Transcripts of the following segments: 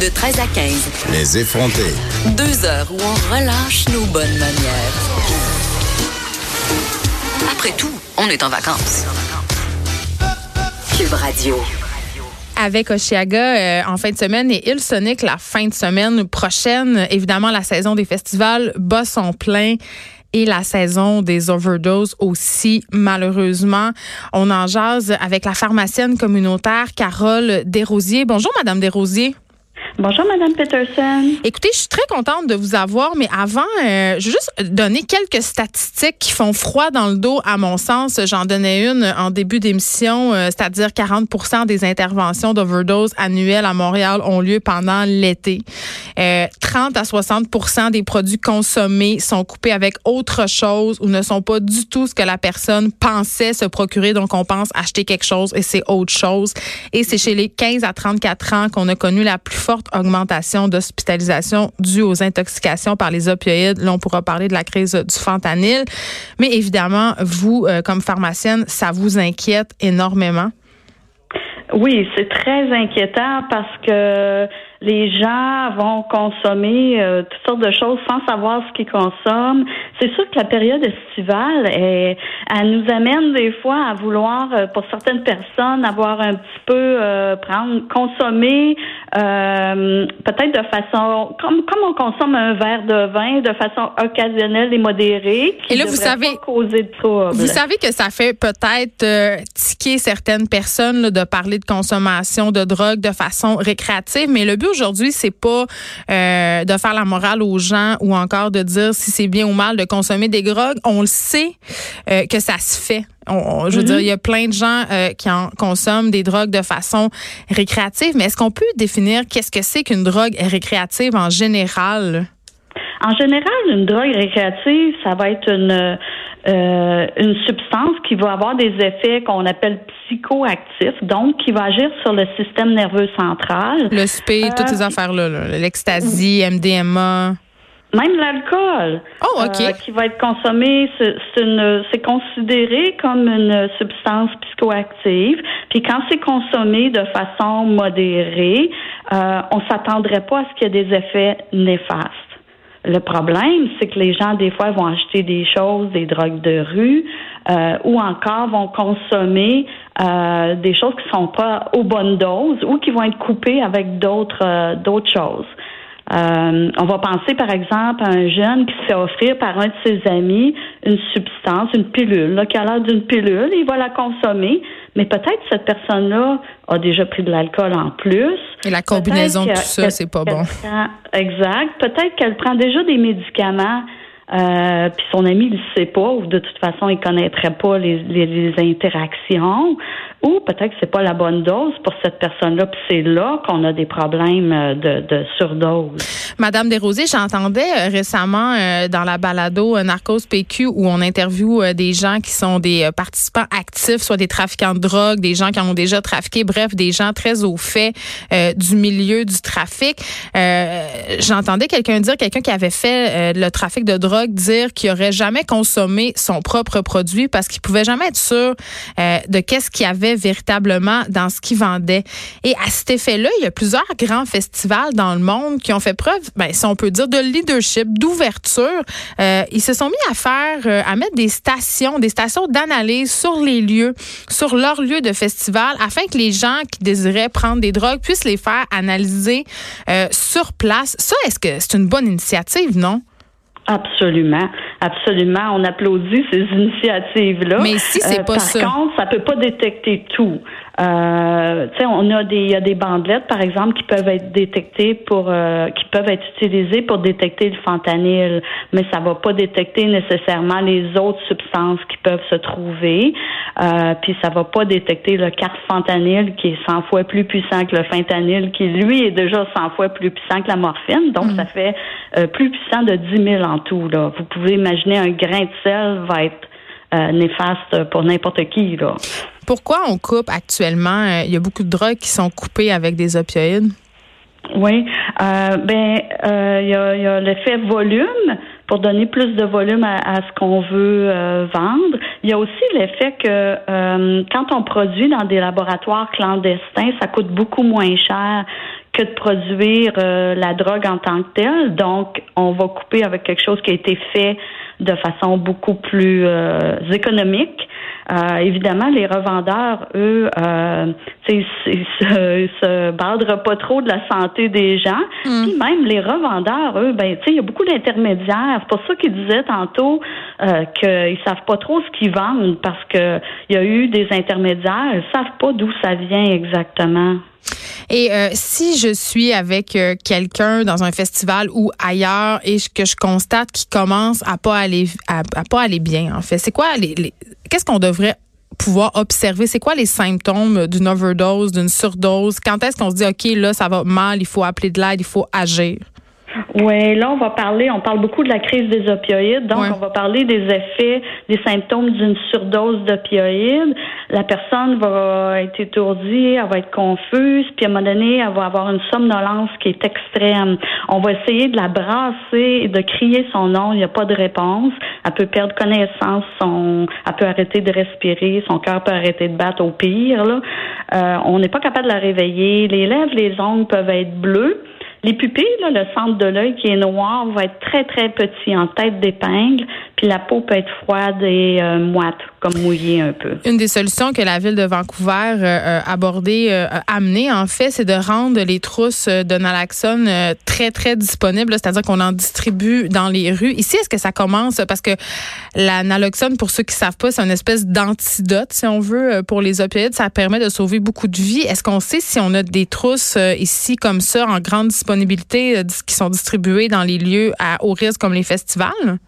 De 13 à 15. Les effrontés. Deux heures où on relâche nos bonnes manières. Après tout, on est en vacances. Cube Radio. avec Oshiaga euh, en fin de semaine et Il Sonic la fin de semaine prochaine. Évidemment, la saison des festivals bat son plein et la saison des overdoses aussi, malheureusement. On en jase avec la pharmacienne communautaire Carole Desrosiers. Bonjour, Madame Desrosiers. Bonjour, Madame Peterson. Écoutez, je suis très contente de vous avoir, mais avant, euh, je vais juste donner quelques statistiques qui font froid dans le dos, à mon sens. J'en donnais une en début d'émission, euh, c'est-à-dire 40 des interventions d'overdose annuelles à Montréal ont lieu pendant l'été. Euh, 30 à 60% des produits consommés sont coupés avec autre chose ou ne sont pas du tout ce que la personne pensait se procurer. Donc, on pense acheter quelque chose et c'est autre chose. Et c'est chez les 15 à 34 ans qu'on a connu la plus forte augmentation d'hospitalisation due aux intoxications par les opioïdes. Là, on pourra parler de la crise du fentanyl. Mais évidemment, vous, euh, comme pharmacienne, ça vous inquiète énormément? Oui, c'est très inquiétant parce que les gens vont consommer euh, toutes sortes de choses sans savoir ce qu'ils consomment. C'est sûr que la période estivale, elle, elle nous amène des fois à vouloir, euh, pour certaines personnes, avoir un petit peu euh, prendre, consommer peut-être de façon comme comme on consomme un verre de vin de façon occasionnelle et modérée. Qui et là, vous savez, causer de trouble. vous savez que ça fait peut-être tiquer certaines personnes là, de parler de consommation de drogue de façon récréative, mais le but aujourd'hui, c'est pas euh, de faire la morale aux gens ou encore de dire si c'est bien ou mal de consommer des drogues. On le sait euh, que ça se fait. On, je veux dire, il y a plein de gens euh, qui en consomment des drogues de façon récréative, mais est-ce qu'on peut définir qu'est-ce que c'est qu'une drogue récréative en général? En général, une drogue récréative, ça va être une euh, une substance qui va avoir des effets qu'on appelle psychoactifs, donc qui va agir sur le système nerveux central. Le SP, toutes ces affaires-là, l'ecstasy, MDMA. Même l'alcool, oh, ok, euh, qui va être consommé, c'est considéré comme une substance psychoactive. Puis quand c'est consommé de façon modérée, euh, on s'attendrait pas à ce qu'il y ait des effets néfastes. Le problème, c'est que les gens, des fois, vont acheter des choses, des drogues de rue, euh, ou encore vont consommer euh, des choses qui sont pas aux bonnes doses ou qui vont être coupées avec d'autres euh, d'autres choses. Euh, on va penser, par exemple, à un jeune qui se fait offrir par un de ses amis une substance, une pilule, là, qui a l'air d'une pilule, il va la consommer, mais peut-être cette personne-là a déjà pris de l'alcool en plus. Et la combinaison de tout ça, c'est pas bon. exact. Peut-être qu'elle prend déjà des médicaments euh, puis son ami ne le sait pas ou de toute façon il connaîtrait pas les, les, les interactions ou peut-être que c'est pas la bonne dose pour cette personne-là puis c'est là qu'on a des problèmes euh, de, de surdose. Madame Desrosiers, j'entendais euh, récemment euh, dans la balado Narcos PQ où on interviewe des gens qui sont des participants actifs, soit des trafiquants de drogue, des gens qui ont déjà trafiqué, bref, des gens très au fait du milieu du trafic. J'entendais quelqu'un dire, quelqu'un qui avait fait le trafic de drogue dire qu'il aurait jamais consommé son propre produit parce qu'il pouvait jamais être sûr euh, de qu'est-ce qu'il y véritablement dans ce qu'il vendait. Et à cet effet-là, il y a plusieurs grands festivals dans le monde qui ont fait preuve, ben, si on peut dire, de leadership, d'ouverture. Euh, ils se sont mis à faire, euh, à mettre des stations, des stations d'analyse sur les lieux, sur leurs lieux de festival, afin que les gens qui désiraient prendre des drogues puissent les faire analyser sur place. Ça, est-ce que c'est une bonne initiative, non? Absolument, absolument. On applaudit ces initiatives-là. Mais si c'est pas par ça. Par contre, ça peut pas détecter tout. Euh, on a des, il y a des bandelettes, par exemple, qui peuvent être détectées pour, euh, qui peuvent être utilisées pour détecter le fentanyl, mais ça va pas détecter nécessairement les autres substances qui peuvent se trouver. Euh, puis ça va pas détecter le carfentanyl qui est 100 fois plus puissant que le fentanyl, qui lui est déjà 100 fois plus puissant que la morphine. Donc mm. ça fait euh, plus puissant de 10 000 en tout. Là. Vous pouvez imaginer un grain de sel va être euh, néfaste pour n'importe qui. Là. Pourquoi on coupe actuellement? Euh, il y a beaucoup de drogues qui sont coupées avec des opioïdes? Oui, euh, ben il y a, l'effet volume pour donner plus de volume à, ce qu'on veut vendre. Il y a aussi l'effet que quand on produit dans des laboratoires clandestins, ça coûte beaucoup moins cher que de produire la drogue en tant que telle. Donc, on va couper avec quelque chose qui a été fait de façon beaucoup plus euh, économique. Euh, évidemment, les revendeurs, eux, euh, se, se bardent pas trop de la santé des gens. Mm. Puis même les revendeurs, eux, ben, il y a beaucoup d'intermédiaires. C'est pour ça qu'ils disaient tantôt euh, qu'ils savent pas trop ce qu'ils vendent parce que il y a eu des intermédiaires. Ils savent pas d'où ça vient exactement. Et euh, si je suis avec euh, quelqu'un dans un festival ou ailleurs et que je constate qu'il commence à pas aller à, pas aller bien, en fait, c'est quoi les, qu'est-ce qu'on devrait pouvoir observer? C'est quoi les symptômes d'une overdose, d'une surdose? Quand est-ce qu'on se dit, OK, là, ça va mal, il faut appeler de l'aide, il faut agir? Oui, là, on va parler, on parle beaucoup de la crise des opioïdes, donc on va parler des effets, des symptômes d'une surdose d'opioïdes. La personne va être étourdie, elle va être confuse, puis à un moment donné, elle va avoir une somnolence qui est extrême. On va essayer de la brasser et de crier son nom, il n'y a pas de réponse. Elle peut perdre connaissance, son, elle peut arrêter de respirer, son cœur peut arrêter de battre au pire. Là. Euh, on n'est pas capable de la réveiller. Les lèvres, les ongles peuvent être bleus. Les pupilles, le centre de l'œil qui est noir, va être très, très petit en tête d'épingle, la peau peut être froide et euh, moite, comme mouillée un peu. Une des solutions que la ville de Vancouver a euh, abordé, euh, amené en fait, c'est de rendre les trousses de naloxone très, très disponibles, c'est-à-dire qu'on en distribue dans les rues. Ici, est-ce que ça commence? Parce que la naloxone, pour ceux qui savent pas, c'est une espèce d'antidote, si on veut, pour les opioïdes. Ça permet de sauver beaucoup de vies. Est-ce qu'on sait si on a des trousses ici comme ça en grande disponibilité? euh, qui sont distribués dans les lieux à haut risque comme les festivals?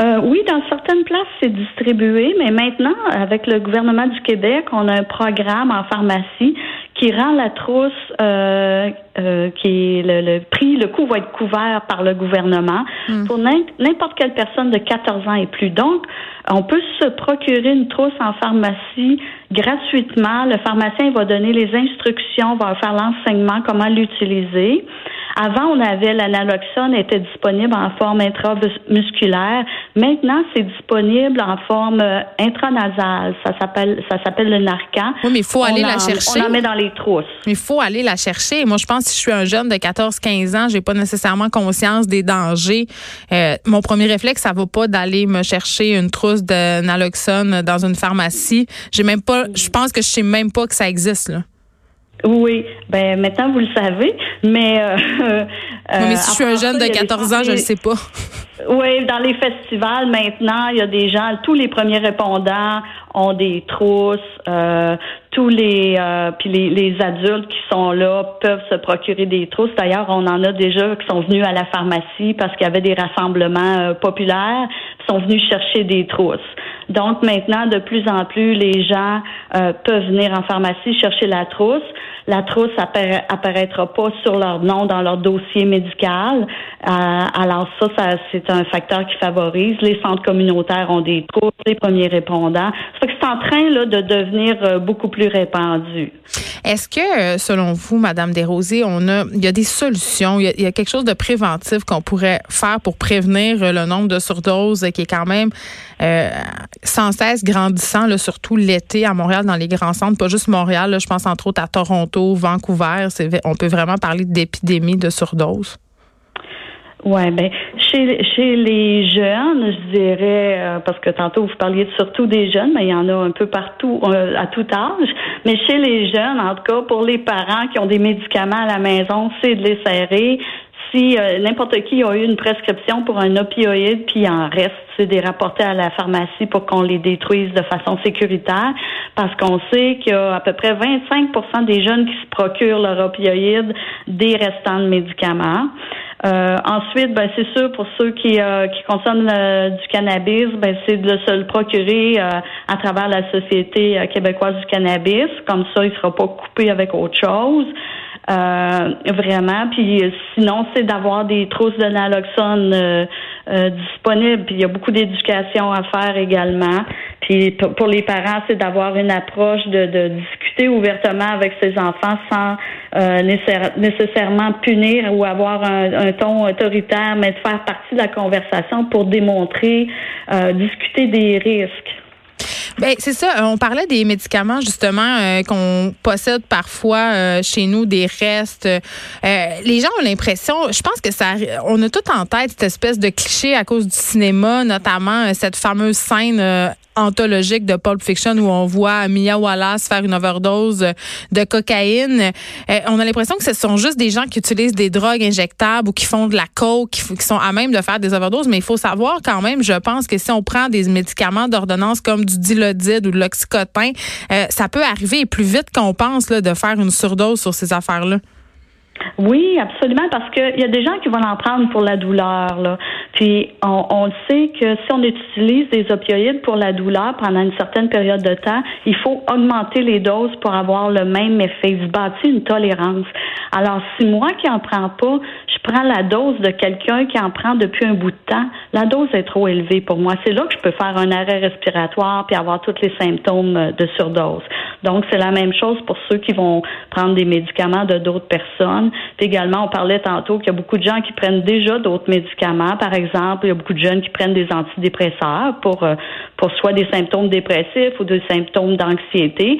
Euh, oui, dans certaines places, c'est distribué, mais maintenant, avec le gouvernement du Québec, on a un programme en pharmacie qui rend la trousse, euh, euh, qui est le, prix, le coût va être couvert par le gouvernement hmm. pour n'importe quelle personne de 14 ans et plus. Donc, on peut se procurer une trousse en pharmacie gratuitement. Le pharmacien va donner les instructions, va faire l'enseignement, comment l'utiliser. Avant, on avait l'analoxone était disponible en forme intramusculaire. Maintenant, c'est disponible en forme euh, intranasale. Ça s'appelle ça s'appelle le Narcan. Oui, mais il faut aller la chercher. On la met dans les trousses. Mais il faut aller la chercher. Moi, je pense si je suis un jeune de 14-15 ans, j'ai pas nécessairement conscience des dangers. Euh, mon premier réflexe, ça va pas d'aller me chercher une trousse de naloxone dans une pharmacie. J'ai même pas. Je pense que je sais même pas que ça existe là. Oui, ben maintenant vous le savez, mais. Euh, mais si je suis un jeune de 14 ans, je le sais pas. Oui, dans les festivals maintenant, il y a des gens, tous les premiers répondants ont des trousses, euh, tous les euh, puis les, les, adultes qui sont là peuvent se procurer des trousses. D'ailleurs, on en a déjà qui sont venus à la pharmacie parce qu'il y avait des rassemblements euh, populaires, sont venus chercher des trousses. Donc maintenant, de plus en plus, les gens euh, peuvent venir en pharmacie chercher la trousse. La trousse apparaîtra pas sur leur nom dans leur dossier médical. Euh, alors ça, ça c'est un facteur qui favorise. Les centres communautaires ont des trousses, les premiers répondants. En train de devenir euh, beaucoup plus répandu. Est-ce que, selon vous, Madame Desrosiers, on a, il y a des solutions, il y a, quelque chose de préventif qu'on pourrait faire pour prévenir le nombre de surdoses qui est quand même sans cesse grandissant, surtout l'été à Montréal, dans les grands centres, pas juste Montréal. je pense entre autres à Toronto, Vancouver. On peut vraiment parler d'épidémie de surdose? Oui, ben chez, chez les jeunes, je dirais, euh, parce que tantôt vous parliez surtout des jeunes, mais il y en a un peu partout, euh, à tout âge. Mais chez les jeunes, en tout cas, pour les parents qui ont des médicaments à la maison, c'est de les serrer, si euh, n'importe qui a eu une prescription pour un opioïde, puis il en reste, c'est des rapporter à la pharmacie pour qu'on les détruise de façon sécuritaire, parce qu'on sait qu'il y a à peu près 25% des jeunes qui se procurent leur opioïde des restants de médicaments. Euh, ensuite, ben, c'est sûr pour ceux qui, euh, qui consomment du cannabis, ben, c'est de se le procurer à travers la Société québécoise du cannabis. Comme ça, il sera pas coupé avec autre chose. Euh, vraiment. Puis sinon, c'est d'avoir des trousses de naloxone euh, euh, disponibles. Puis il y a beaucoup d'éducation à faire également. Puis pour les parents, c'est d'avoir une approche de, de, discuter ouvertement avec ses enfants sans nécessairement punir ou avoir un, un, ton autoritaire, mais de faire partie de la conversation pour démontrer, discuter des risques. Ben c'est ça. On parlait des médicaments justement euh, qu'on possède parfois euh, chez nous, des restes. Euh, les gens ont l'impression, je pense que ça, on a tout en tête cette espèce de cliché à cause du cinéma, notamment cette fameuse scène anthologique de Pulp Fiction où on voit Mia Wallace faire une overdose de cocaïne. On a l'impression que ce sont juste des gens qui utilisent des drogues injectables ou qui font de la coke, qui, sont à même de faire des overdoses. Mais il faut savoir quand même, je pense que si on prend des médicaments d'ordonnance comme du ou de l'oxycotin, euh, ça peut arriver plus vite qu'on pense de faire une surdose sur ces affaires-là. Oui, absolument, parce qu'il y a des gens qui vont en prendre pour la douleur. Là. Puis on, sait que si on utilise des opioïdes pour la douleur pendant une certaine période de temps, il faut augmenter les doses pour avoir le même effet. Se bâtit une tolérance. Alors, si moi qui en prends pas, je prends la dose de quelqu'un qui en prend depuis un bout de temps, la dose est trop élevée pour moi. C'est là que je peux faire un arrêt respiratoire puis avoir tous les symptômes de surdose. Donc, c'est la même chose pour ceux qui vont prendre des médicaments de d'autres personnes. Également, on parlait tantôt qu'il y a beaucoup de gens qui prennent déjà d'autres médicaments. Par exemple, il y a beaucoup de jeunes qui prennent des antidépresseurs pour, euh, pour soit des symptômes dépressifs ou des symptômes d'anxiété.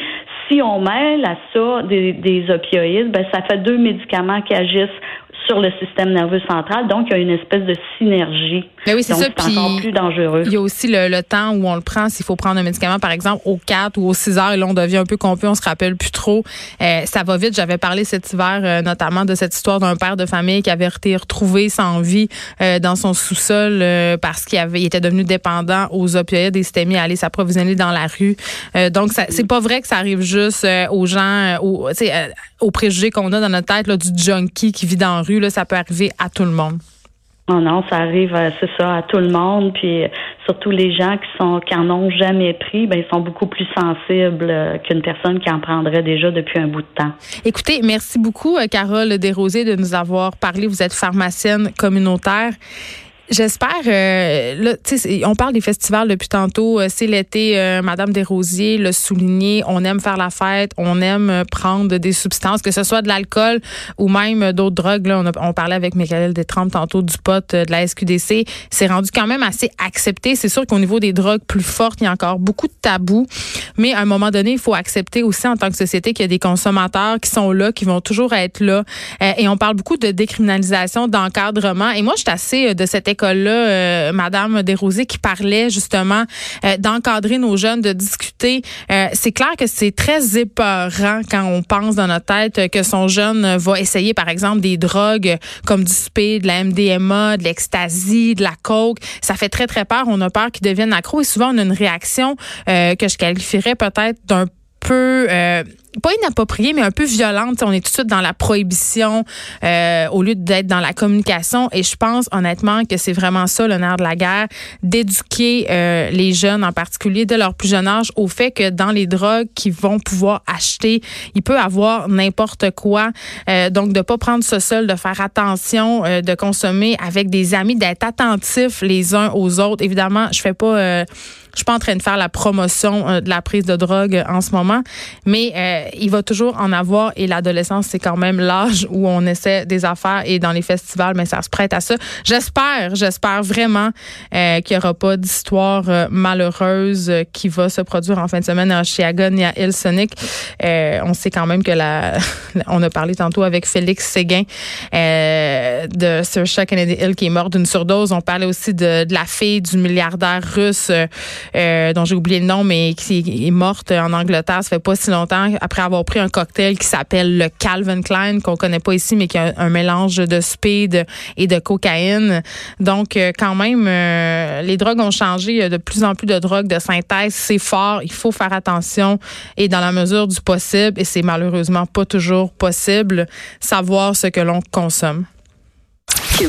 Si on mêle à ça des, des opioïdes, ben, ça fait deux médicaments qui agissent sur le système nerveux central. Donc, il y a une espèce de synergie. Mais oui, c'est ça. Encore plus dangereux. Il y a aussi le, temps où on le prend. S'il faut prendre un médicament, par exemple, aux 4 ou aux 6 heures, et là, on devient un peu confus, on se rappelle plus trop. Euh, ça va vite. J'avais parlé cet hiver, euh, notamment, de cette histoire d'un père de famille qui avait été retrouvé sans vie euh, dans son sous-sol parce qu'il avait, il était devenu dépendant aux opioïdes et s'était mis à aller s'approvisionner dans la rue. donc, c'est pas vrai que ça arrive juste aux gens, aux, aux préjugés qu'on a dans notre tête là, du junkie qui vit dans la rue ça peut arriver à tout le monde. Non, non, ça arrive, euh, c'est ça, à tout le monde. Puis euh, surtout les gens qui sont qui en ont jamais pris, ben ils sont beaucoup plus sensibles euh, qu'une personne qui en prendrait déjà depuis un bout de temps. Écoutez, merci beaucoup, Carole Desrosiers, de nous avoir parlé. Vous êtes pharmacienne communautaire. J'espère. Euh, là, on parle des festivals depuis tantôt. Euh, c'est l'été. Euh, Madame Desrosiers l'a souligné. On aime faire la fête. On aime euh, prendre des substances, que ce soit de l'alcool ou même d'autres drogues. Là, on, on parlait avec Michael Détrempe tantôt du pot de la SQDC. C'est rendu quand même assez accepté. C'est sûr qu'au niveau des drogues plus fortes, il y a encore beaucoup de tabous. Mais à un moment donné, il faut accepter aussi en tant que société qu'il y a des consommateurs qui sont là, qui vont toujours être là. et on parle beaucoup de décriminalisation, d'encadrement. Et moi, je suis assez de cette euh, Madame Desrosiers, qui parlait justement euh, d'encadrer nos jeunes, de discuter. Euh, c'est clair que c'est très épeurant quand on pense dans notre tête que son jeune va essayer, par exemple, des drogues comme du speed, de la MDMA, de l'ecstasy, de la coke. Ça fait très, très peur. On a peur qu'ils deviennent accro et souvent, on a une réaction que je qualifierais peut-être d'un peu pas inappropriée, mais un peu violente. on est tout de suite dans la prohibition euh, au lieu d'être dans la communication. Et je pense honnêtement que c'est vraiment ça nerf de la guerre, d'éduquer euh, les jeunes en particulier de leur plus jeune âge au fait que dans les drogues qu'ils vont pouvoir acheter, il peut avoir n'importe quoi. donc de pas prendre ce seul, de faire attention, de consommer avec des amis, d'être attentifs les uns aux autres. Évidemment, je fais pas je suis pas en train de faire la promotion euh, de la prise de drogue en ce moment, mais euh, il va toujours en avoir et l'adolescence, c'est quand même l'âge où on essaie des affaires et dans les festivals, mais ça se prête à ça. J'espère, j'espère vraiment euh, qu'il n'y aura pas d'histoire malheureuse qui va se produire en fin de semaine à Chiagon et à Hillsonic. on sait quand même que la, on a parlé tantôt avec Félix Séguin de Sir Kennedy Hill qui est mort d'une surdose. On parlait aussi de, la fille du milliardaire russe euh, dont j'ai oublié le nom, mais qui est morte en Angleterre, ça fait pas si longtemps, après avoir pris un cocktail qui s'appelle le Calvin Klein, qu'on connaît pas ici, mais qui a un mélange de speed et de cocaïne. Donc, euh, quand même, euh, les drogues ont changé. Il y a de plus en plus de drogues de synthèse. C'est fort. Il faut faire attention et dans la mesure du possible, et c'est malheureusement pas toujours possible, savoir ce que l'on consomme.